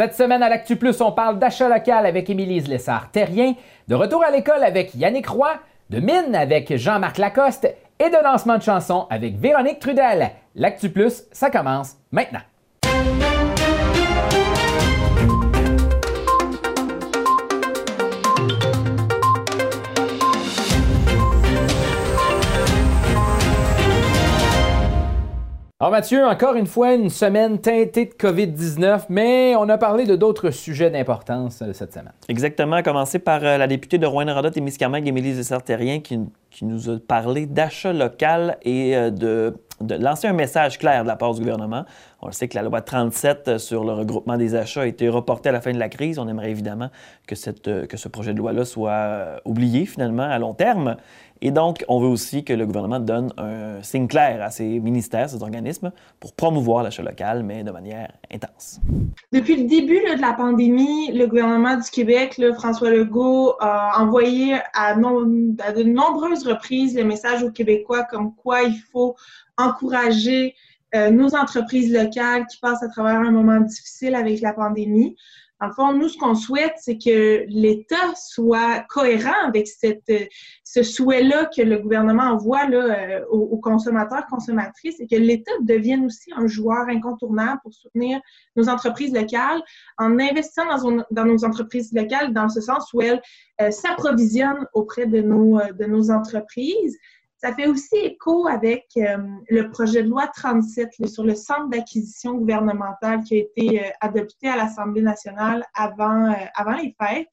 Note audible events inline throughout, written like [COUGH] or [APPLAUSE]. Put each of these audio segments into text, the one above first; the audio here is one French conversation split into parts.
Cette semaine à l'Actu Plus, on parle d'achat local avec Émilie Lessard-Terrien, de retour à l'école avec Yannick Roy, de mine avec Jean-Marc Lacoste et de lancement de chansons avec Véronique Trudel. L'Actu Plus, ça commence maintenant. Alors Mathieu, encore une fois, une semaine teintée de COVID-19, mais on a parlé de d'autres sujets d'importance euh, cette semaine. Exactement, à commencer par euh, la députée de Rouen-Noranda et Miscamingue, Émilie Zessart-Terrien, qui, qui, nous a parlé d'achat local et euh, de, lancer un message clair de la part du gouvernement. On le sait que la loi 37 sur le regroupement des achats a été reportée à la fin de la crise. On aimerait évidemment que ce projet de loi-là soit oublié finalement à long terme. Et donc, on veut aussi que le gouvernement donne un signe clair à ces ministères, ces organismes, pour promouvoir l'achat local, mais de manière intense. Depuis le début de la pandémie, le gouvernement du Québec, François Legault, a envoyé à, de nombreuses reprises le message aux Québécois comme quoi il faut encourager euh, nos entreprises locales qui passent à travers un moment difficile avec la pandémie. En fond, nous, ce qu'on souhaite, c'est que l'État soit cohérent avec cette, ce souhait-là que le gouvernement envoie là, euh, aux, consommateurs, consommatrices, et que l'État devienne aussi un joueur incontournable pour soutenir nos entreprises locales en investissant dans, dans nos entreprises locales dans ce sens où elles euh, s'approvisionnent auprès de nos, euh, de nos entreprises. Ça fait aussi écho avec euh, le projet de loi 37 sur le centre d'acquisition gouvernementale qui a été euh, adopté à l'Assemblée nationale avant, euh, avant les fêtes,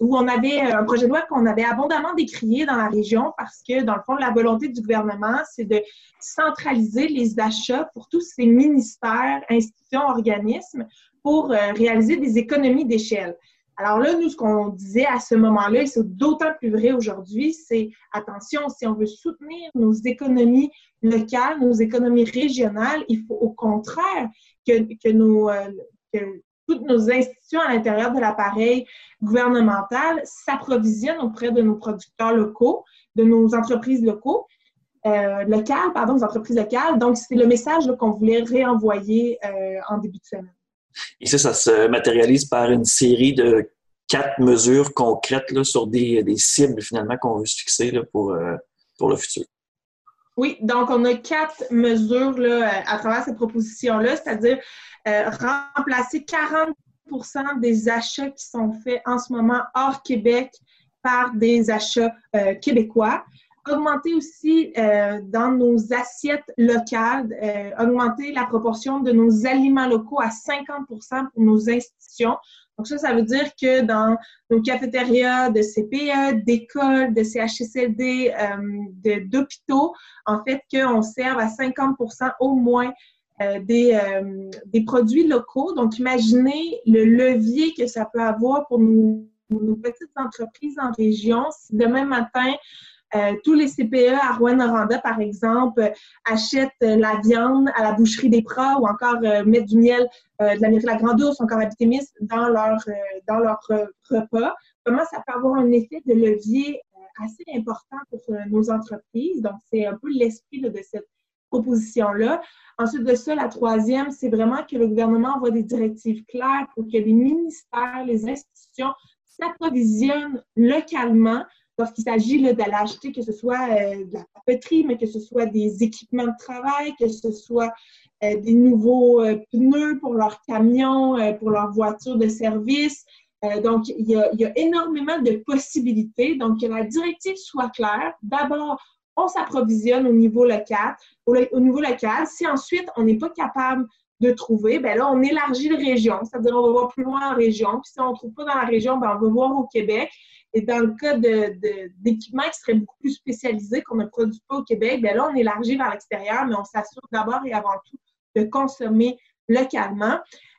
où on avait un projet de loi qu'on avait abondamment décrié dans la région parce que, dans le fond, la volonté du gouvernement, c'est de centraliser les achats pour tous ces ministères, institutions, organismes pour réaliser des économies d'échelle. Alors là, nous, ce qu'on disait à ce moment-là, et c'est d'autant plus vrai aujourd'hui, c'est attention, si on veut soutenir nos économies locales, nos économies régionales, il faut au contraire que, que, nos, euh, que toutes nos institutions à l'intérieur de l'appareil gouvernemental s'approvisionnent auprès de nos producteurs locaux, de nos entreprises locaux. Euh, locales, pardon, nos entreprises locales. Donc, c'est le message qu'on voulait réenvoyer euh, en début de semaine. Et ça, ça se matérialise par une série de quatre mesures concrètes sur des, cibles finalement qu'on veut se fixer pour, euh, pour le futur. Oui, donc on a quatre mesures là, à travers cette proposition-là, c'est-à-dire euh, remplacer 40% des achats qui sont faits en ce moment hors Québec par des achats euh, québécois augmenter aussi euh, dans nos assiettes locales, euh, augmenter la proportion de nos aliments locaux à 50% pour nos institutions. Donc ça, ça veut dire que dans nos cafétérias de CPE, d'écoles, de CHSLD, euh, d'hôpitaux, en fait, qu'on serve à 50% au moins des, des produits locaux. Donc, imaginez le levier que ça peut avoir pour nos petites entreprises en région. Si demain matin, euh, tous les CPE à Rouen-Noranda, par exemple, achètent euh, la viande à la boucherie des Pras ou encore euh, mettent du miel de la la Grande Ourse, encore à dans leur, dans leur repas. Comment ça peut avoir un effet de levier assez important pour nos entreprises? Donc, c'est un peu l'esprit de cette proposition-là. Ensuite de ça, la troisième, c'est vraiment que le gouvernement envoie des directives claires pour que les ministères, les institutions s'approvisionnent localement lorsqu'il s'agit d'aller acheter, que ce soit euh, de la papeterie, mais que ce soit des équipements de travail, que ce soit euh, des nouveaux euh, pneus pour leurs camions, pour leurs voitures de service. donc, il y, a, énormément de possibilités. Donc, que la directive soit claire. D'abord, on s'approvisionne au niveau local. Au, au, niveau local. Si ensuite, on n'est pas capable de trouver, ben là, on élargit de région, c'est-à-dire on va voir plus loin en région. Puis si on ne trouve pas dans la région, ben on va voir au Québec. Et dans le cas d'équipements qui seraient beaucoup plus spécialisés, qu'on ne produit pas au Québec, bien là, on élargit vers l'extérieur, mais on s'assure d'abord et avant tout de consommer localement.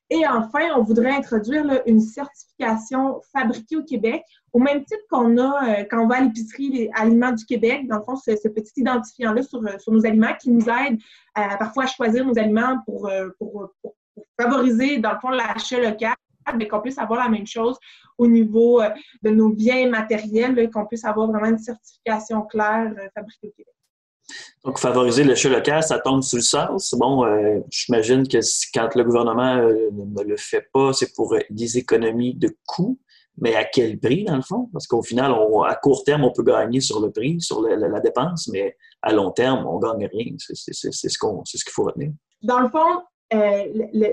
Et enfin, on voudrait introduire une certification fabriquée au Québec, au même titre qu'on a euh, quand on va à l'épicerie Aliments du Québec. Dans le fond, ce, petit identifiant-là sur, euh, nos aliments qui nous aide euh, parfois à choisir nos aliments pour, pour favoriser, dans le fond, l'achat local mais qu'on puisse avoir la même chose au niveau euh, de nos biens matériels, qu'on puisse avoir vraiment une certification claire euh, fabriquée au Québec. Donc, favoriser l'achat local, ça tombe sous le sens. Bon, euh, j'imagine que quand le gouvernement euh, ne le fait pas, c'est pour des économies de coûts, mais à quel prix, dans le fond? Parce qu'au final, à court terme, on peut gagner sur le prix, sur la, dépense, mais à long terme, on ne gagne rien. C'est ce qu'il faut retenir. Dans le fond, euh,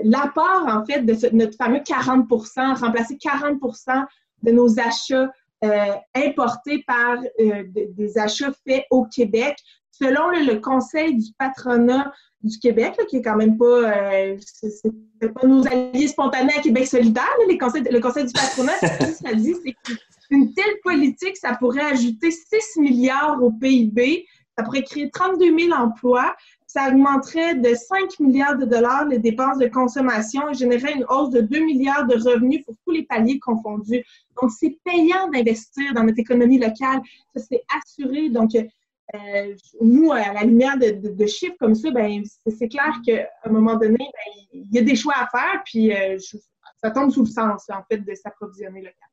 l'apport, en fait, de notre fameux 40% remplacer 40% de nos achats importés par des achats faits au Québec, selon le, Conseil du patronat du Québec, qui est quand même pas, euh, c'est pas nos alliés spontanés à Québec solidaire, conseils, le Conseil du patronat, ça dit, c'est qu'une telle politique, ça pourrait ajouter 6 milliards au PIB, ça pourrait créer 32 000 emplois, ça augmenterait de 5 milliards de dollars les dépenses de consommation et générerait une hausse de 2 milliards de revenus pour tous les paliers confondus. Donc, c'est payant d'investir dans notre économie locale. Ça, c'est assuré. Donc, euh, nous, à la lumière de, chiffres comme ça, ben, c'est clair qu'à un moment donné, ben, il y a des choix à faire, puis euh, ça tombe sous le sens, en fait, de s'approvisionner local.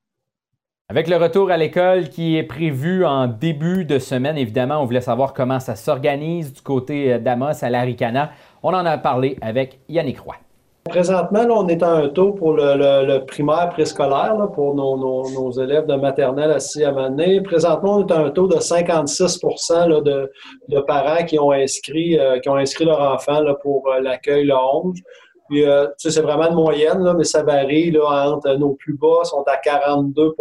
Avec le retour à l'école qui est prévu en début de semaine, évidemment, on voulait savoir comment ça s'organise du côté d'Amos à l'Aricana. On en a parlé avec Yannick Roy. Présentement, on est à un taux pour le, primaire préscolaire, pour nos, élèves de maternelle à sixième année. Présentement, on est à un taux de 56 de, de, parents qui ont inscrit, euh, qui ont inscrit leur enfant pour euh, l'accueil le 11. Puis, euh, c'est vraiment une moyenne, mais ça varie là, entre nos plus bas sont à 42%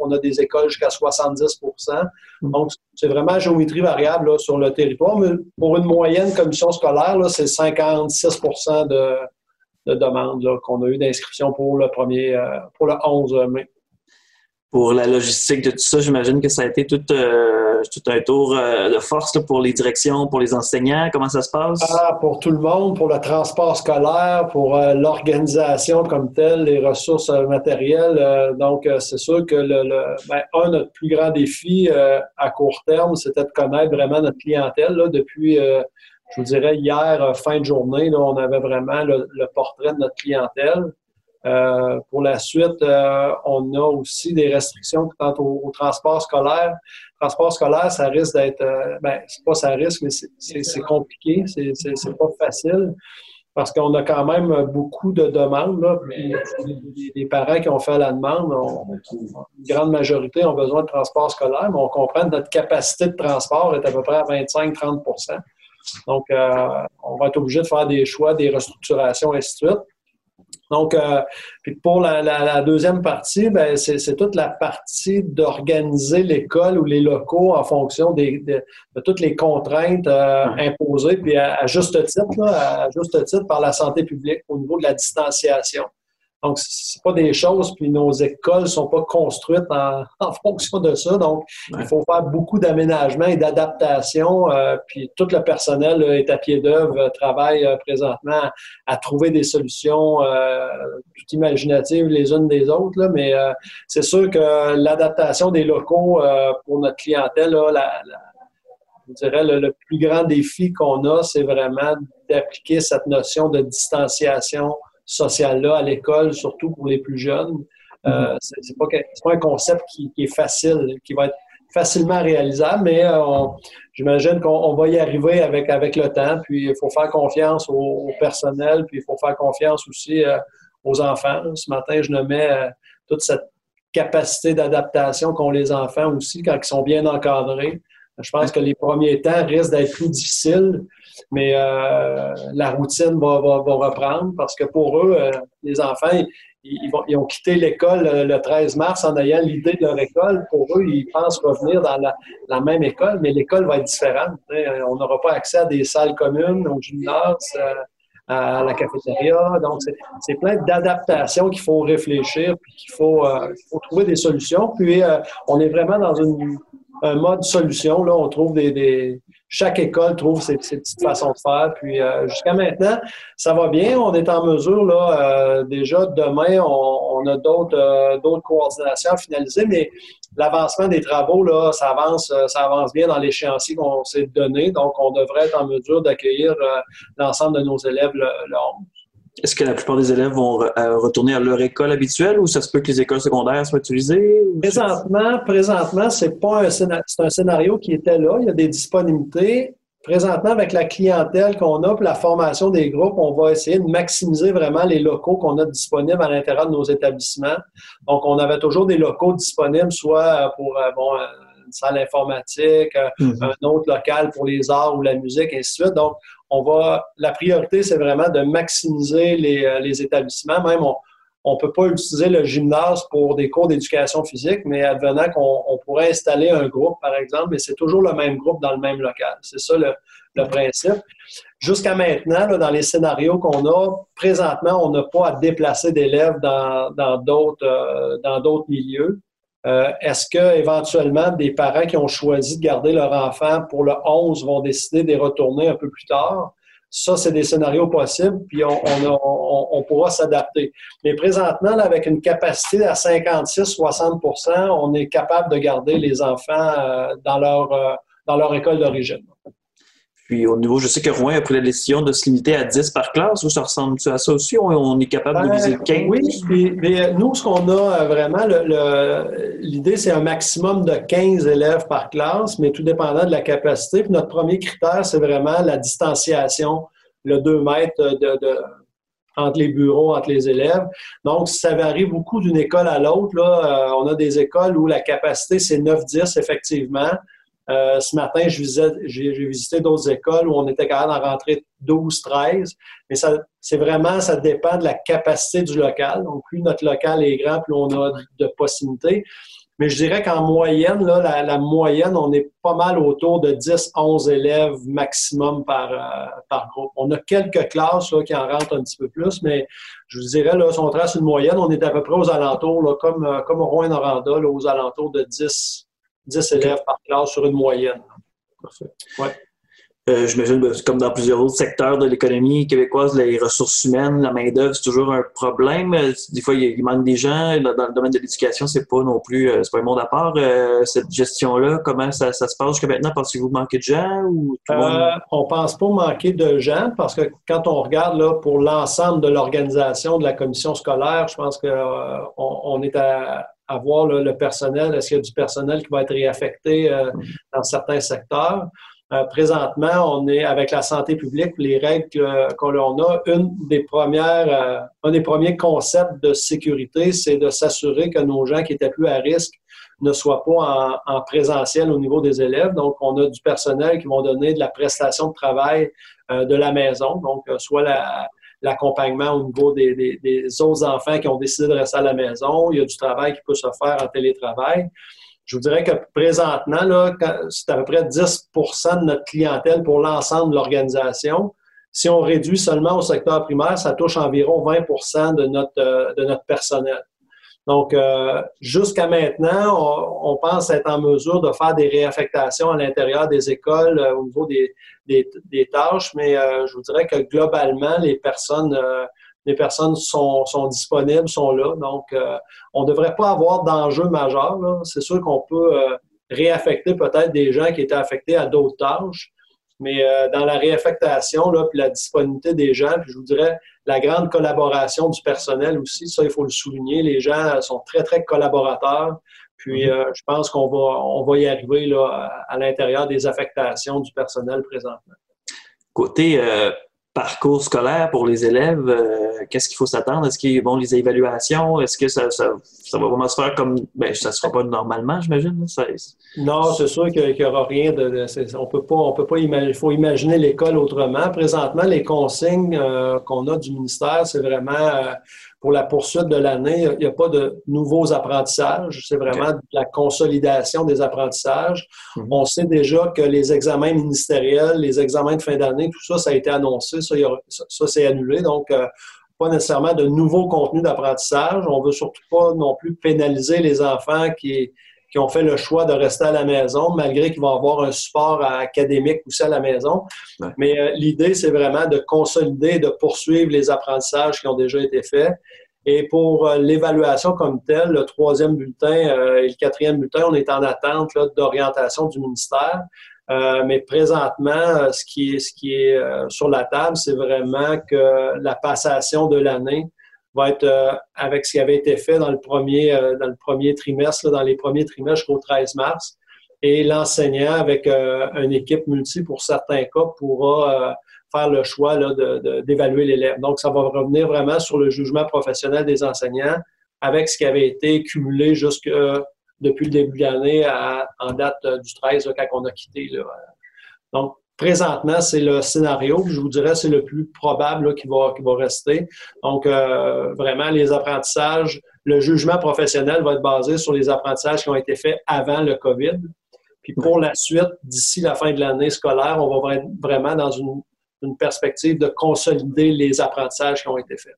on a des écoles jusqu'à 70% Donc, c'est vraiment géométrie variable sur le territoire. Mais pour une moyenne commission scolaire, c'est 56% de, de demandes qu'on a eu d'inscription pour le premier, euh, pour le 11 mai. Pour la logistique de tout ça, j'imagine que ça a été tout, euh, tout un tour euh, de force pour les directions, pour les enseignants. Comment ça se passe? Ah, pour tout le monde, pour le transport scolaire, pour l'organisation comme telle, les ressources matérielles. donc, c'est sûr que le, le ben, un, notre plus grand défi à court terme, c'était de connaître vraiment notre clientèle là, depuis je vous dirais, hier, euh, fin de journée, on avait vraiment le, portrait de notre clientèle. Euh, pour la suite, euh, on a aussi des restrictions quant au, transport scolaire. Transport scolaire, ça risque d'être, ben, c'est pas ça risque, mais c'est compliqué, c'est pas facile parce qu'on a quand même beaucoup de demandes. Là, les, parents qui ont fait la demande, une grande majorité ont besoin de transport scolaire, mais on comprend que notre capacité de transport est à peu près à 25-30% donc, euh, on va être obligé de faire des choix, des restructurations, et ainsi de suite. Donc, euh, puis pour la, deuxième partie, ben, c'est toute la partie d'organiser l'école ou les locaux en fonction de, toutes les contraintes euh, imposées, puis à, juste titre, à juste titre par la santé publique au niveau de la distanciation. Donc, c'est pas des choses, puis nos écoles sont pas construites en, [LAUGHS] fonction de ça. Donc, il faut faire beaucoup d'aménagements et d'adaptation. Euh, puis tout le personnel est à pied d'œuvre, euh, travaille euh, présentement à, trouver des solutions tout imaginatives les unes des autres. Là, mais c'est sûr que l'adaptation des locaux pour notre clientèle, là, je dirais le, le plus grand défi qu'on a, c'est vraiment d'appliquer cette notion de distanciation social-là à l'école, surtout pour les plus jeunes. Euh, mhm. c'est pas, pas, un concept qui, est facile, qui va être facilement réalisable, mais euh, j'imagine qu'on va y arriver avec, avec le temps. Puis il faut faire confiance au, personnel, puis il faut faire confiance aussi euh, aux enfants. Ce matin, je nommais toute cette capacité d'adaptation qu'ont les enfants aussi quand ils sont bien encadrés. Je pense que les premiers temps risquent d'être plus difficiles, mais euh, la routine va, reprendre parce que pour eux, euh, les enfants, ils, ont quitté l'école le 13 mars en ayant l'idée de leur école. Pour eux, ils pensent revenir dans la, même école, mais l'école va être différente. On n'aura pas accès à des salles communes, au gymnase, euh, à la cafétéria. Donc, c'est plein d'adaptations qu'il faut réfléchir, puis qu'il faut, faut, trouver des solutions. Puis, on est vraiment dans une un mode solution. Là, on trouve des, chaque école trouve ses, petites façons de faire. Puis euh, jusqu'à maintenant, ça va bien. On est en mesure là euh, déjà demain, on, a d'autres euh, d'autres coordinations à finaliser, mais l'avancement des travaux là, ça avance ça avance bien dans l'échéancier qu'on s'est donné. Donc, on devrait être en mesure d'accueillir l'ensemble de nos élèves le, le 11. Est-ce que la plupart des élèves vont euh, retourner à leur école habituelle ou ça se peut que les écoles secondaires soient utilisées? Présentement, présentement, c'est pas un scénario, un scénario qui était là. Il y a des disponibilités. présentement, avec la clientèle qu'on a, pour la formation des groupes, on va essayer de maximiser vraiment les locaux qu'on a disponibles à l'intérieur de nos établissements. Donc, on avait toujours des locaux disponibles, soit pour bon, une salle informatique, mm-hmm. un autre local pour les arts ou la musique, et ainsi de suite. Donc, on va, la priorité, c'est vraiment de maximiser les, les établissements. Même, on, ne peut pas utiliser le gymnase pour des cours d'éducation physique, mais advenant qu'on pourrait installer un groupe, par exemple, mais c'est toujours le même groupe dans le même local. C'est ça le, principe. Jusqu'à maintenant, dans les scénarios qu'on a, présentement, on n'a pas à déplacer d'élèves dans d'autres euh, dans d'autres milieux. Euh, est-ce que éventuellement des parents qui ont choisi de garder leur enfant pour le 11 vont décider de retourner un peu plus tard? Ça, c'est des scénarios possibles, puis on, pourra s'adapter. Mais présentement, avec une capacité à 56-60% on est capable de garder les enfants euh, dans, leur, euh, dans leur école d'origine. Puis au niveau, je sais que Rouen a pris la décision de se limiter à 10 par classe. Ou ça ressemble à ça aussi? On, est capable de ben, viser 15? Oui, mais nous, ce qu'on a euh, vraiment, l'idée, c'est un maximum de 15 élèves par classe, mais tout dépendant de la capacité. Puis notre premier critère, c'est vraiment la distanciation, le 2 mètres de, entre les bureaux, entre les élèves. Donc, ça varie beaucoup d'une école à l'autre. Euh, on a des écoles où la capacité, c'est 9-10, effectivement. Euh, ce matin, j'ai visité d'autres écoles où on était capable d'en rentrer 12, 13. Mais ça, c'est vraiment, ça dépend de la capacité du local. Donc, plus notre local est grand, plus on a de possibilités. Mais je dirais qu'en moyenne, là, la, moyenne, on est pas mal autour de 10, 11 élèves maximum par, euh, par groupe. On a quelques classes qui en rentrent un petit peu plus, mais je vous dirais, là, si on trace une moyenne, on est à peu près aux alentours, là, comme, euh, comme Rouen-Noranda, aux alentours de 10, 10 élèves par classe sur une moyenne. Parfait. Ouais. Euh, J'imagine, comme dans plusieurs autres secteurs de l'économie québécoise, les ressources humaines, la main-d'œuvre, c'est toujours un problème. Euh, des fois, il, manque des gens. Dans le domaine de l'éducation, c'est pas non plus, euh, c'est pas un monde à part. Euh, cette gestion-là, comment ça, ça, se passe jusqu'à maintenant? Pensez-vous manquer de gens ou tout On pense pas manquer de gens parce que quand on regarde là, pour l'ensemble de l'organisation de la commission scolaire, je pense qu'on on est à, à voir le personnel? Est-ce qu'il y a du personnel qui va être réaffecté dans certains secteurs? Euh, présentement, on est avec la santé publique, les règles qu'on a. Une des premières, euh, un des premiers concepts de sécurité, c'est de s'assurer que nos gens qui étaient plus à risque ne soient pas en, présentiel au niveau des élèves. Donc, on a du personnel qui vont donner de la prestation de travail euh, de la maison, donc soit l'accompagnement au niveau des, des, autres enfants qui ont décidé de rester à la maison. Il y a du travail qui peut se faire en télétravail. Je vous dirais que présentement, c'est à peu près 10% de notre clientèle pour l'ensemble de l'organisation. Si on réduit seulement au secteur primaire, ça touche environ 20 de notre, euh, de notre personnel. Donc, euh, jusqu'à maintenant, on, pense être en mesure de faire des réaffectations à l'intérieur des écoles euh, au niveau des, des, tâches, mais je vous dirais que globalement, les personnes les personnes sont, sont disponibles, sont là. Donc, euh, on ne devrait pas avoir d'enjeu majeur. C'est sûr qu'on peut euh, réaffecter peut-être des gens qui étaient affectés à d'autres tâches, mais euh, dans la réaffectation, là, puis la disponibilité des gens, puis je vous dirais la grande collaboration du personnel aussi, ça, il faut le souligner. Les gens sont très, très collaborateurs. Puis, mm-hmm. je pense qu'on va, on va y arriver là, à, l'intérieur des affectations du personnel présentement. Côté parcours scolaire pour les élèves, euh, qu'est-ce qu'il faut s'attendre? Est-ce qu'il bon les évaluations? Est-ce que ça, ça, va vraiment se faire comme ben ça ne sera pas normalement, j'imagine? non, c'est sûr qu'il n'y aura rien de. on peut pas, on peut pas imaginer. Il faut imaginer l'école autrement. Présentement, les consignes euh, qu'on a du ministère, c'est vraiment euh, pour la poursuite de l'année, il n'y a pas de nouveaux apprentissages. C'est vraiment de la consolidation des apprentissages. Mhm. On sait déjà que les examens ministériels, les examens de fin d'année, tout ça, ça a été annoncé. Ça, ça, c'est annulé. Donc, euh, pas nécessairement de nouveaux contenus d'apprentissage. On veut surtout pas non plus pénaliser les enfants qui, qui ont fait le choix de rester à la maison, malgré qu'ils vont avoir un support académique aussi à la maison. Mais euh, l'idée, c'est vraiment de consolider, de poursuivre les apprentissages qui ont déjà été faits. Et pour euh, l'évaluation comme telle, le troisième bulletin euh, et le quatrième bulletin, on est en attente d'orientation du ministère. mais présentement, ce qui est, ce qui est sur la table, c'est vraiment que la passation de l'année va être euh, avec ce qui avait été fait dans le premier, euh, dans le premier trimestre, dans les premiers trimestres jusqu'au 13 mars. et l'enseignant avec une équipe multi pour certains cas pourra faire le choix d'évaluer l'élève. Donc, ça va revenir vraiment sur le jugement professionnel des enseignants avec ce qui avait été cumulé jusque depuis le début de l'année en date du 13 quand on a quitté. Donc, présentement, c'est le scénario. Je vous dirais c'est le plus probable qui, va, rester. Donc, euh, vraiment, les apprentissages, le jugement professionnel va être basé sur les apprentissages qui ont été faits avant le COVID. Puis pour la suite, d'ici la fin de l'année scolaire, on va être vraiment dans une perspective de consolider les apprentissages qui ont été faits.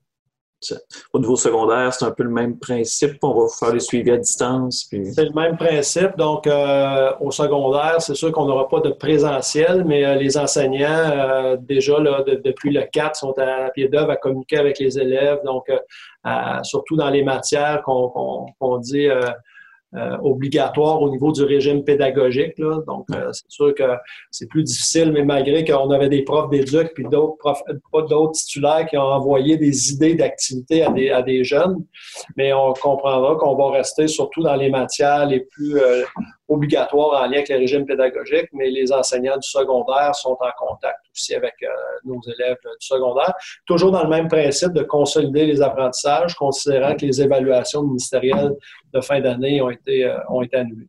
Au niveau secondaire, c'est un peu le même principe. On va faire les suivis à distance. C'est le même principe. Donc, euh, au secondaire, c'est sûr qu'on n'aura pas de présentiel, mais euh, les enseignants, euh, déjà là, depuis le 4, sont à, pied d'œuvre à communiquer avec les élèves. Donc, surtout dans les matières qu'on dit euh, obligatoire au niveau du régime pédagogique. Là. Donc, euh, c'est sûr que c'est plus difficile, mais malgré qu'on avait des profs d'éduc puis d'autres profs, pas d'autres titulaires qui ont envoyé des idées d'activité à des, à des jeunes, mais on comprendra qu'on va rester surtout dans les matières les plus euh, obligatoires en lien avec le régime pédagogique, mais les enseignants du secondaire sont en contact aussi avec euh, nos élèves du secondaire. Toujours dans le même principe de consolider les apprentissages, considérant que les évaluations ministérielles de fin d'année ont été, euh, ont été annulées.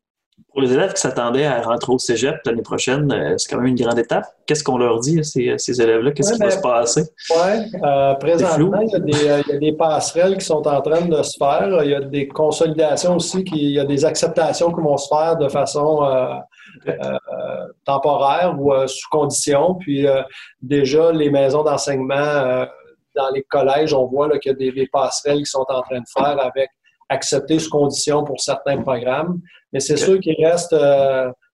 Pour les élèves qui s'attendaient à rentrer au cégep l'année prochaine, euh, c'est quand même une grande étape. Qu'est-ce qu'on leur dit à ces, ces élèves-là? Qu'est-ce qui va se passer? Oui, présentement, il y, a des, il y, a des, passerelles qui sont en train de se faire. Il y a des consolidations aussi, qui, il y a des acceptations qui vont se faire de façon euh, temporaire ou euh, sous condition. Puis euh, déjà, les maisons d'enseignement dans les collèges, on voit qu'il y a des, passerelles qui sont en train de faire avec accepter sous condition pour certains programmes. Mais c'est sûr qu'il reste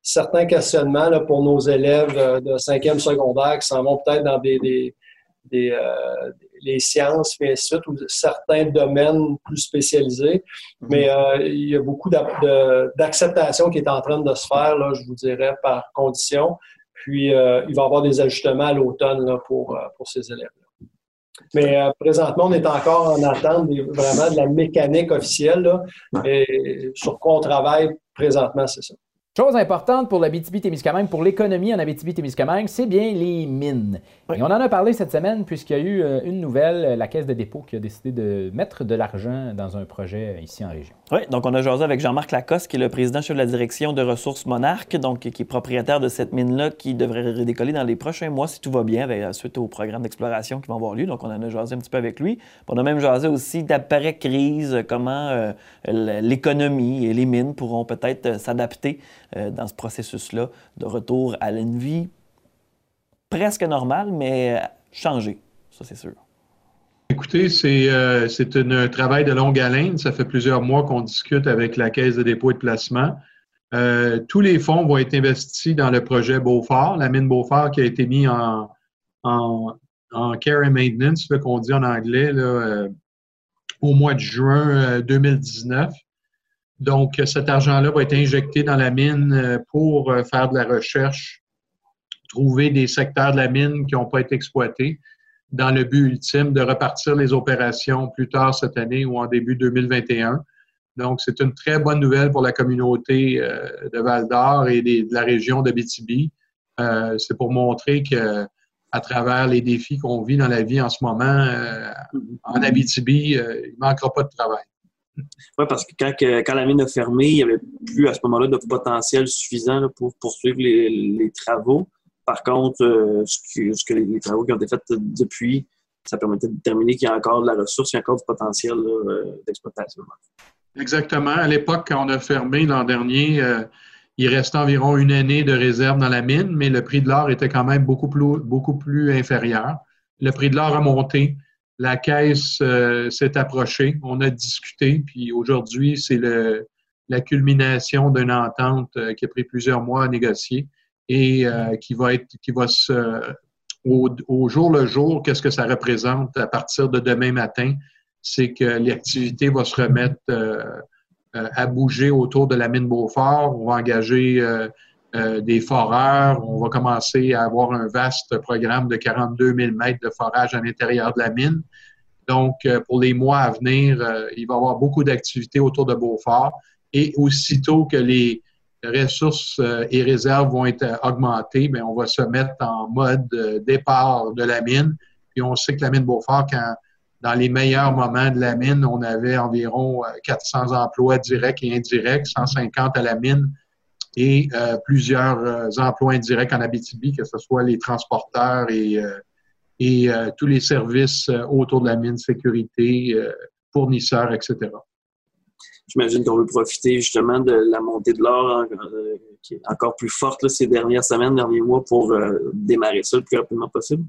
certains questionnements là, pour nos élèves de cinquième secondaire qui s'en vont peut-être dans des, des, euh, les sciences, puis ainsi ou certains domaines plus spécialisés. Mhm. Mais euh, il y a beaucoup d'acceptation qui est en train de se faire, là, je vous dirais, par condition. Puis, euh, il va y avoir des ajustements à l'automne pour, pour ces élèves-là. Mais présentement, on est encore en attente vraiment de la mécanique officielle. Là, et sur quoi on travaille présentement, c'est ça. Chose importante pour la BTB-Témiscamingue, pour l'économie en Abitibi-Témiscamingue, c'est bien les mines. Et on en a parlé cette semaine puisqu'il y a eu euh, une nouvelle, euh, la Caisse de dépôt qui a décidé de mettre de l'argent dans un projet euh, ici en région. Oui, donc on a jasé avec Jean-Marc Lacoste, qui est le président chef de la direction de ressources Monarques, donc qui est propriétaire de cette mine-là qui devrait redécoller dans les prochains mois si tout va bien, avec, suite au programme d'exploration qui va avoir lieu. Donc on en a jasé un petit peu avec lui. on a même jasé aussi d'après-crise, comment l'économie et les mines pourront peut-être s'adapter euh, dans ce processus-là de retour à une vie presque normale, mais changée, ça c'est sûr. Écoutez, c'est euh, un travail de longue haleine. Ça fait plusieurs mois qu'on discute avec la Caisse de dépôt et de placement. Euh, tous les fonds vont être investis dans le projet Beaufort, la mine Beaufort qui a été mis en, en, en care and maintenance, ce qu'on dit en anglais, là, au mois de juin 2019. Donc, cet argent-là va être injecté dans la mine euh, pour euh, faire de la recherche, trouver des secteurs de la mine qui n'ont pas été exploités dans le but ultime de repartir les opérations plus tard cette année ou en début 2021. Donc, c'est une très bonne nouvelle pour la communauté euh, de Val-d'Or et de la région de BTB. c'est pour montrer que à travers les défis qu'on vit dans la vie en ce moment, en Abitibi, il ne manquera pas de travail. Oui, parce que quand, quand, la mine a fermé, il n'y avait plus à ce moment-là de potentiel suffisant pour poursuivre les, travaux. Par contre, euh, ce, que, les, travaux qui ont été faits depuis, ça permettait de déterminer qu'il y a encore de la ressource, il y a encore du potentiel euh, d'exploitation. Exactement. À l'époque, quand on a fermé l'an dernier, euh, il restait environ une année de réserve dans la mine, mais le prix de l'or était quand même beaucoup plus, beaucoup plus inférieur. Le prix de l'or a monté. La caisse s'est approchée, on a discuté, puis aujourd'hui, c'est la culmination d'une entente qui a pris plusieurs mois à négocier et euh, qui va être, qui va se, au, jour le jour, qu'est-ce que ça représente à partir de demain matin? C'est que l'activité va se remettre à bouger autour de la mine Beaufort. On va engager des foreurs. On va commencer à avoir un vaste programme de 42 000 mètres de forage à l'intérieur de la mine. Donc, euh, pour les mois à venir, euh, il va y avoir beaucoup d'activités autour de Beaufort. Et aussitôt que les, ressources et réserves vont être augmentées, bien, on va se mettre en mode départ de la mine. Puis on sait que la mine Beaufort, quand dans les meilleurs moments de la mine, on avait environ 400 emplois directs et indirects, 150 à la mine et plusieurs emplois indirects en Abitibi, que ce soit les transporteurs et et euh, tous les services euh, autour de la mine, sécurité, euh, fournisseurs, etc. J'imagine qu'on veut profiter justement de la montée de l'or qui est encore plus forte ces dernières semaines, derniers mois pour démarrer ça le plus rapidement possible.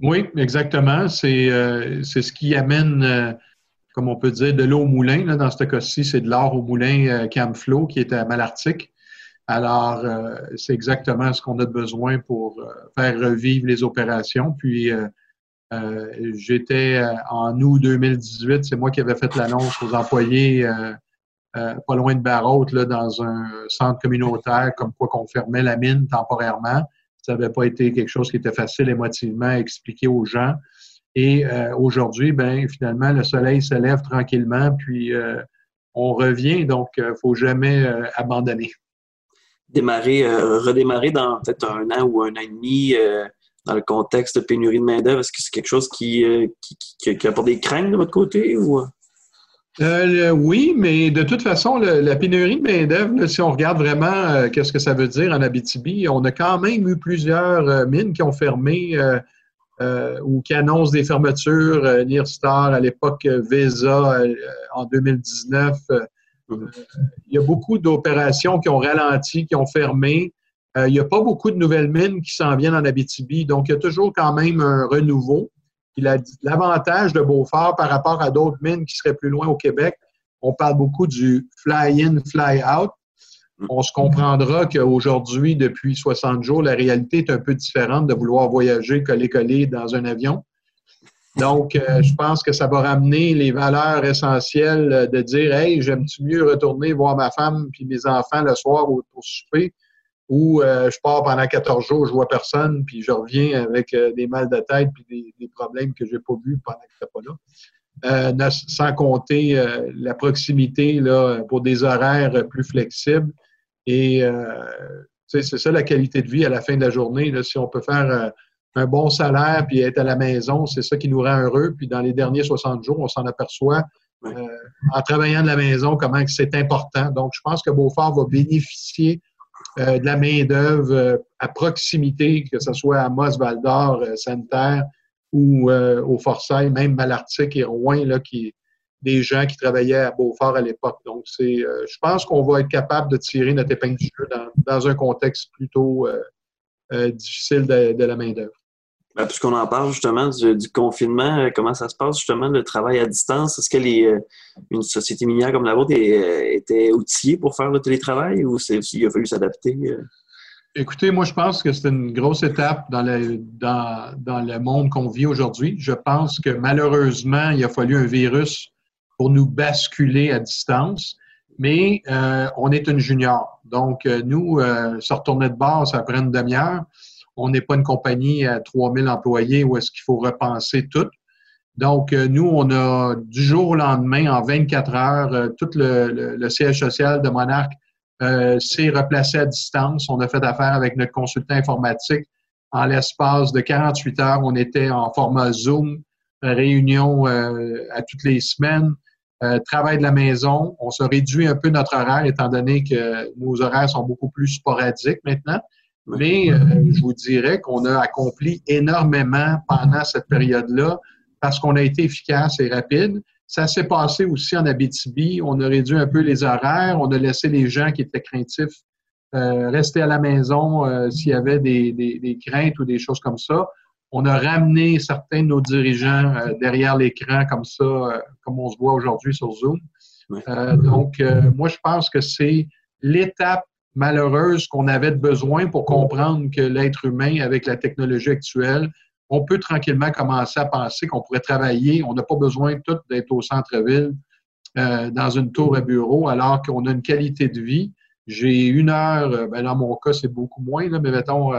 Oui, exactement. C'est ce qui amène, comme on peut dire, de l'eau au moulin. Dans ce cas-ci, c'est de l'or au moulin Camflow qui est à Malartic. Alors, euh, c'est exactement ce qu'on a besoin pour euh, faire revivre les opérations. Puis, euh, j'étais en août 2018, c'est moi qui avais fait l'annonce aux employés pas loin de Barraute, là, dans un centre communautaire, comme quoi qu'on fermait la mine temporairement. Ça n'avait pas été quelque chose qui était facile émotivement à expliquer aux gens. Et aujourd'hui, ben finalement, le soleil se lève tranquillement, puis on revient, donc il ne faut jamais abandonner démarrer, euh, redémarrer dans peut-être un an ou un an et demi euh, dans le contexte de pénurie de main-d'œuvre? Est-ce que c'est quelque chose qui, euh, qui, qui, apporte des craintes de votre côté ou? Oui, mais de toute façon, la pénurie de main-d'œuvre, si on regarde vraiment qu'est-ce que ça veut dire en Abitibi, on a quand même eu plusieurs mines qui ont fermé ou qui annoncent des fermetures. Nirstar, à l'époque, Vesa en 2019, il y a beaucoup d'opérations qui ont ralenti, qui ont fermé. Euh, il n'y a pas beaucoup de nouvelles mines qui s'en viennent en Abitibi, donc il y a toujours quand même un renouveau. L'avantage de Beaufort par rapport à d'autres mines qui seraient plus loin au Québec, on parle beaucoup du fly-in, fly-out. On se comprendra qu'aujourd'hui, depuis 60 jours, la réalité est un peu différente de vouloir voyager coller-coller dans un avion. Donc, euh, je pense que ça va ramener les valeurs essentielles de dire Hey, j'aime-tu mieux retourner voir ma femme puis mes enfants le soir au, souper ou euh, je pars pendant 14 jours, je vois personne, puis je reviens avec des mal de tête puis des, problèmes que je n'ai pas vus pendant que je pas là. sans compter la proximité là, pour des horaires plus flexibles. Et c'est ça la qualité de vie à la fin de la journée. Là, si on peut faire un bon salaire puis être à la maison, c'est ça qui nous rend heureux. Puis dans les derniers 60 jours, on s'en aperçoit euh, en travaillant de la maison comment c'est important. Donc, je pense que Beaufort va bénéficier euh, de la main-d'œuvre euh, à proximité, que ce soit à Moss, Val d'Or, Sanitaire ou au Forçailles, même Malartic et Rouen, là, qui des gens qui travaillaient à Beaufort à l'époque. Donc, c'est, je pense qu'on va être capable de tirer notre épingle dans, un contexte plutôt difficile de la main-d'œuvre. Ben, puisqu'on en parle justement du, confinement, euh, comment ça se passe justement le travail à distance? Est-ce que euh, une société minière comme la vôtre euh, était outillée pour faire le télétravail ou il a fallu s'adapter? Écoutez, moi je pense que c'est une grosse étape dans le, dans, dans le monde qu'on vit aujourd'hui. Je pense que malheureusement, il a fallu un virus pour nous basculer à distance. Mais on est une junior. Donc, nous, se retourner de base, prend une demi-heure on n'est pas une compagnie à 3000 employés où est-ce qu'il faut repenser tout. Donc, euh, nous, on a du jour au lendemain, en 24 heures, euh, tout le, siège social de Monarch euh, s'est replacé à distance. On a fait affaire avec notre consultant informatique. En l'espace de 48 heures, on était en format Zoom, réunion à toutes les semaines, travail de la maison. On se réduit un peu notre horaire étant donné que nos horaires sont beaucoup plus sporadiques maintenant. Mais euh, je vous dirais qu'on a accompli énormément pendant cette période-là parce qu'on a été efficace et rapide. Ça s'est passé aussi en Abitibi. On a réduit un peu les horaires. On a laissé les gens qui étaient craintifs euh, rester à la maison euh, s'il y avait des, des, craintes ou des choses comme ça. On a ramené certains de nos dirigeants derrière l'écran comme ça, comme on se voit aujourd'hui sur Zoom. donc, moi, je pense que c'est l'étape malheureuse qu'on avait besoin pour comprendre que l'être humain, avec la technologie actuelle, on peut tranquillement commencer à penser qu'on pourrait travailler. On n'a pas besoin tout d'être au centre-ville, euh, dans une tour à bureau, alors qu'on a une qualité de vie. J'ai une heure, euh, ben dans mon cas, c'est beaucoup moins, là, mais mettons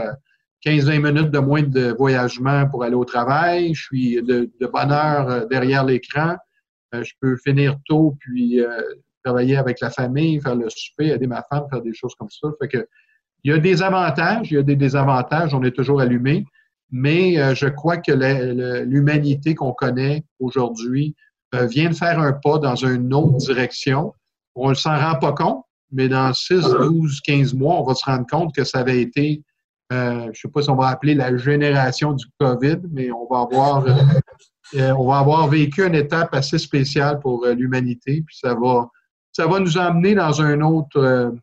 15-20 euh, minutes de moins de voyagement pour aller au travail. Je suis de, bonne heure derrière l'écran. je peux finir tôt, puis travailler avec la famille, faire le souper, aider ma femme, faire des choses comme ça. Fait que, il y a des avantages, il y a des désavantages, on est toujours allumé, mais euh, je crois que l'humanité qu'on connaît aujourd'hui euh, vient de faire un pas dans une autre direction. On ne s'en rend pas compte, mais dans 6, 12, 15 mois, on va se rendre compte que ça avait été, euh, je ne sais pas si on va appeler la génération du COVID, mais on va avoir, on va avoir vécu une étape assez spéciale pour l'humanité, puis ça va, ça va nous emmener dans un autre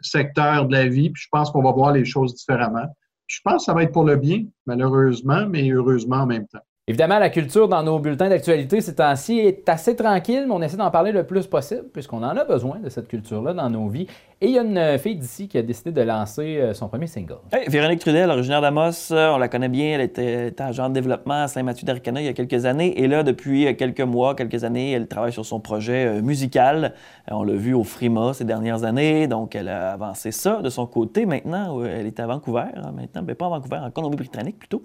secteur de la vie, puis je pense qu'on va voir les choses différemment. Je pense que ça va être pour le bien, malheureusement, mais heureusement en même temps. Évidemment, la culture dans nos bulletins d'actualité ces temps-ci est assez tranquille, mais on essaie d'en parler le plus possible, puisqu'on en a besoin de cette culture-là dans nos vies. Et il y a une fille d'ici qui a décidé de lancer euh, son premier single. Véronique Trudel, originaire d'Amos, euh, on la connaît bien, elle était, agent de développement à Saint-Mathieu-d'Arcana il y a quelques années. Et là, depuis euh, quelques mois, quelques années, elle travaille sur son projet musical. On l'a vu au Frima ces dernières années, donc elle a avancé ça de son côté. Maintenant, elle est à Vancouver, hein, maintenant, mais pas à Vancouver, en Colombie-Britannique plutôt.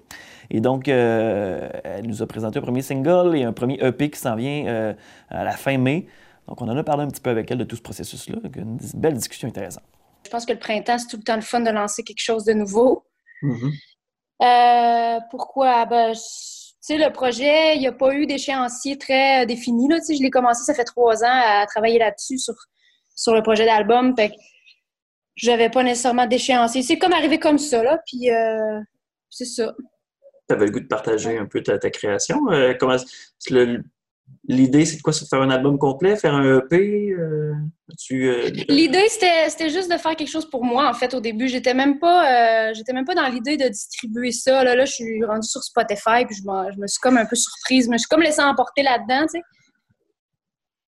Et donc, elle nous a présenté un premier single et un premier EP qui s'en vient à la fin mai. Donc, on en a parlé un petit peu avec elle de tout ce processus-là. Une belle discussion intéressante. Je pense que le printemps, c'est tout le temps le fun de lancer quelque chose de nouveau. Mm-hmm. Euh, pourquoi? Ben, tu sais, le projet, il n'y a pas eu d'échéancier très défini. Là. je l'ai commencé, ça fait trois ans, à travailler là-dessus, sur, sur le projet d'album. Fait que j'avais pas nécessairement d'échéancier. C'est comme arrivé comme ça, là, puis euh, c'est ça. Tu avais le goût de partager un peu ta, création. Euh, comment, L'idée, c'est de quoi? C'est de faire un album complet, faire un EP? Euh, euh, l'idée, c'était juste de faire quelque chose pour moi, en fait, au début. J'étais même pas euh, j'étais même pas dans l'idée de distribuer ça. Là, là, je suis rendue sur Spotify, puis je, je, me suis comme un peu surprise. Je me suis comme laissée emporter là-dedans, tu sais.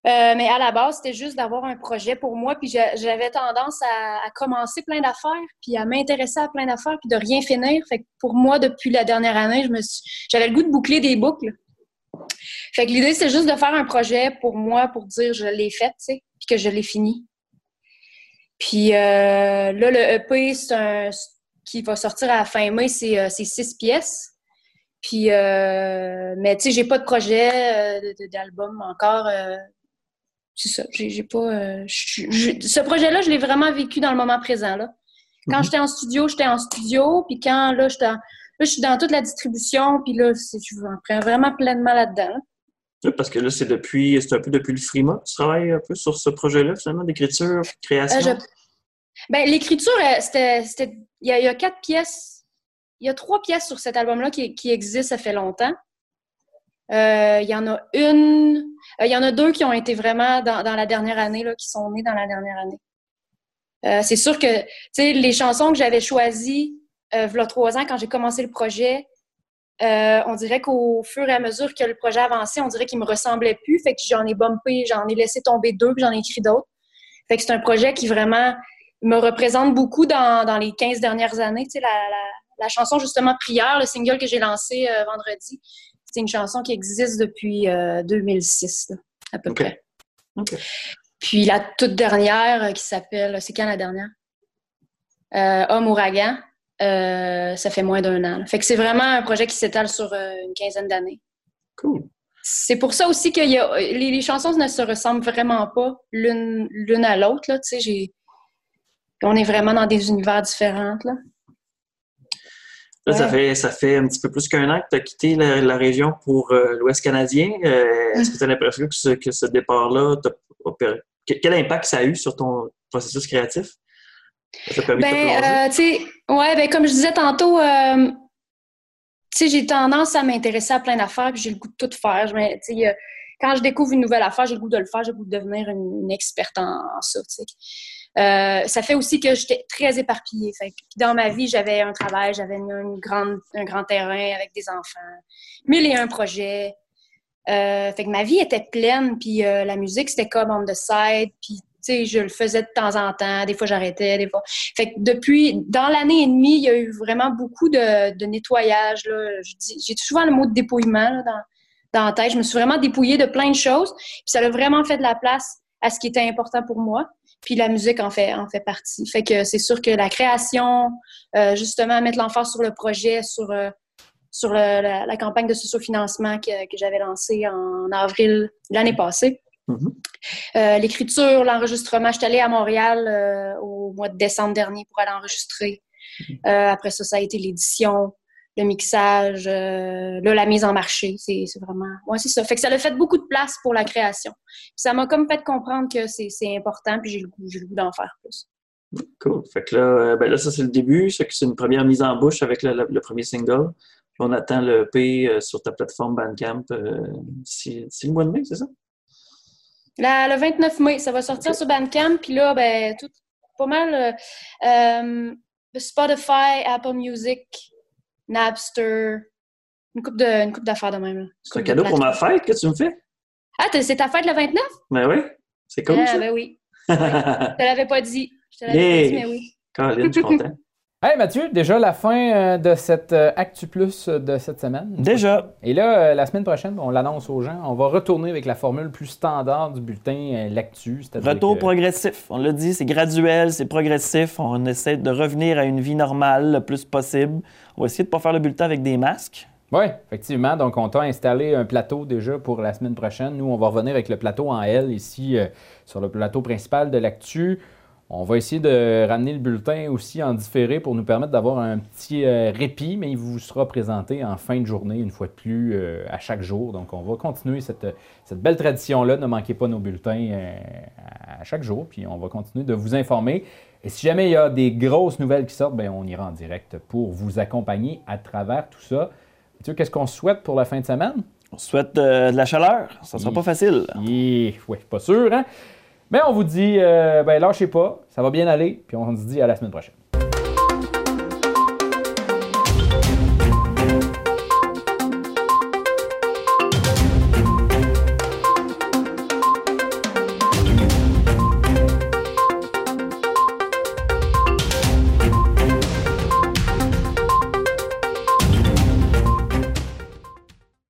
Mais à la base, c'était juste d'avoir un projet pour moi, puis j'avais tendance à, commencer plein d'affaires, puis à m'intéresser à plein d'affaires, puis de rien finir. Fait que pour moi, depuis la dernière année, j'avais le goût de boucler des boucles. Fait que l'idée, c'est juste de faire un projet pour moi, pour dire je l'ai fait, tu sais, puis que je l'ai fini. Puis euh, là, le EP, un, qui va sortir à la fin mai, c'est euh, six pièces. Puis, euh, mais tu sais, j'ai pas de projet d'album encore. C'est ça, j'ai pas. ce projet-là, je l'ai vraiment vécu dans le moment présent. Là. Quand mm-hmm. j'étais en studio, j'étais en studio. Puis quand là, j'étais je suis dans toute la distribution, puis là, je prends vraiment pleinement là-dedans. parce que là, c'est depuis, c'est un peu depuis le Frima tu travailles un peu sur ce projet-là, finalement, d'écriture, création? Euh, ben, l'écriture, euh, c'était, il, y, a, quatre pièces, il y a trois pièces sur cet album-là qui, existent, ça fait longtemps. Euh, il y en a une, il y en a deux qui ont été vraiment dans, la dernière année, là, qui sont nées dans la dernière année. c'est sûr que, tu sais, les chansons que j'avais choisies euh, a trois ans, quand j'ai commencé le projet, euh, on dirait qu'au fur et à mesure que le projet avançait, on dirait qu'il me ressemblait plus. Fait que j'en ai bumpé, j'en ai laissé tomber deux, puis j'en ai écrit d'autres. Fait que c'est un projet qui vraiment me représente beaucoup dans, les 15 dernières années. Tu sais, la, chanson, justement, Prière, le single que j'ai lancé euh, vendredi, c'est une chanson qui existe depuis 2006, à peu près. Puis la toute dernière qui s'appelle, c'est quand la dernière? Homme ouragan. Euh, ça fait moins d'un an. Fait que c'est vraiment un projet qui s'étale sur euh, une quinzaine d'années. Cool. C'est pour ça aussi que les, chansons ne se ressemblent vraiment pas l'une à l'autre. On est vraiment dans des univers différents. Là. Ça, fait, ça fait un petit peu plus qu'un an que tu as quitté la, région pour euh, l'Ouest canadien. Est-ce que tu as l'impression que ce, que ce départ-là, quel impact ça a eu sur ton processus créatif? Ben, euh, ouais, ben, comme je disais tantôt, euh, j'ai tendance à m'intéresser à plein d'affaires, puis j'ai le goût de tout faire. Je, quand je découvre une nouvelle affaire, j'ai le goût de le faire, j'ai le goût de devenir une, experte en, ça. Euh, ça fait aussi que j'étais très éparpillée. dans ma vie, j'avais un travail, j'avais une grande, un grand terrain avec des enfants, mille et un projets. Euh, fait que ma vie était pleine, puis la musique, c'était comme on the side, puis je le faisais de temps en temps. Des fois, j'arrêtais, des fois. Fait que depuis, dans l'année et demie, il y a eu vraiment beaucoup de, nettoyage. J'ai souvent le mot de dépouillement dans, dans la tête. Je me suis vraiment dépouillée de plein de choses. Puis ça a vraiment fait de la place à ce qui était important pour moi. Puis la musique en fait, en fait partie. Fait que c'est sûr que la création, euh, justement, mettre l'emphase sur le projet, sur, euh, sur la, campagne de socio-financement que, que j'avais lancée en avril l'année passée, Mm-hmm. L'écriture, l'enregistrement. Je suis allée à Montréal au mois de décembre dernier pour aller enregistrer. Mm-hmm. après ça, ça a été l'édition le mixage, euh, là, la mise en marché. C'est vraiment. Moi, c'est ça. Fait que ça a fait beaucoup de place pour la création. ça m'a comme fait comprendre que c'est important, puis j'ai le goût, le goût d'en faire plus. Cool. Fait que là, euh, ben là ça, c'est le début. C'est une première mise en bouche avec le, premier single. Puis on attend le P euh, sur ta plateforme Bandcamp c'est le mois de mai, c'est ça? le 29 mai, ça va sortir sur Bandcamp. Puis là, ben, tout, pas mal. Spotify, Apple Music, Napster, une coupe de, coupe d'affaires de même. C'est un cadeau pour ma fête que tu me fais? Ah, c'est ta fête le 29? Ben oui. C'est cool. Ah, ben oui. [LAUGHS] je te l'avais pas dit. Je te l'avais pas dit, mais oui. Caroline, je suis content. Hey Mathieu, déjà la fin euh, de cette euh, Actu Plus de cette semaine. Déjà. Et là, euh, la semaine prochaine, on l'annonce aux gens, on va retourner avec la formule plus standard du bulletin L'Actu. Retour progressif. On l'a dit, c'est graduel, c'est progressif. On essaie de revenir à une vie normale le plus possible. On va essayer de ne pas faire le bulletin avec des masques. Oui, effectivement. Donc, on t'a installé un plateau déjà pour la semaine prochaine. Nous, on va revenir avec le plateau en L ici sur le plateau principal de l'actu. On va essayer de ramener le bulletin aussi en différé pour nous permettre d'avoir un petit euh, répit, mais il vous sera présenté en fin de journée, une fois de plus, euh, à chaque jour. Donc, on va continuer cette, belle tradition-là. Ne manquez pas nos bulletins euh, à chaque jour, puis on va continuer de vous informer. Et si jamais il y a des grosses nouvelles qui sortent, bien, on ira en direct pour vous accompagner à travers tout ça. Mathieu, qu'est-ce qu'on souhaite pour la fin de semaine? On souhaite de la chaleur. Ça ne sera pas facile. Oui, pas sûr, hein? Mais on vous dit, euh, ben lâchez pas, ça va bien aller, puis on se dit à la semaine prochaine.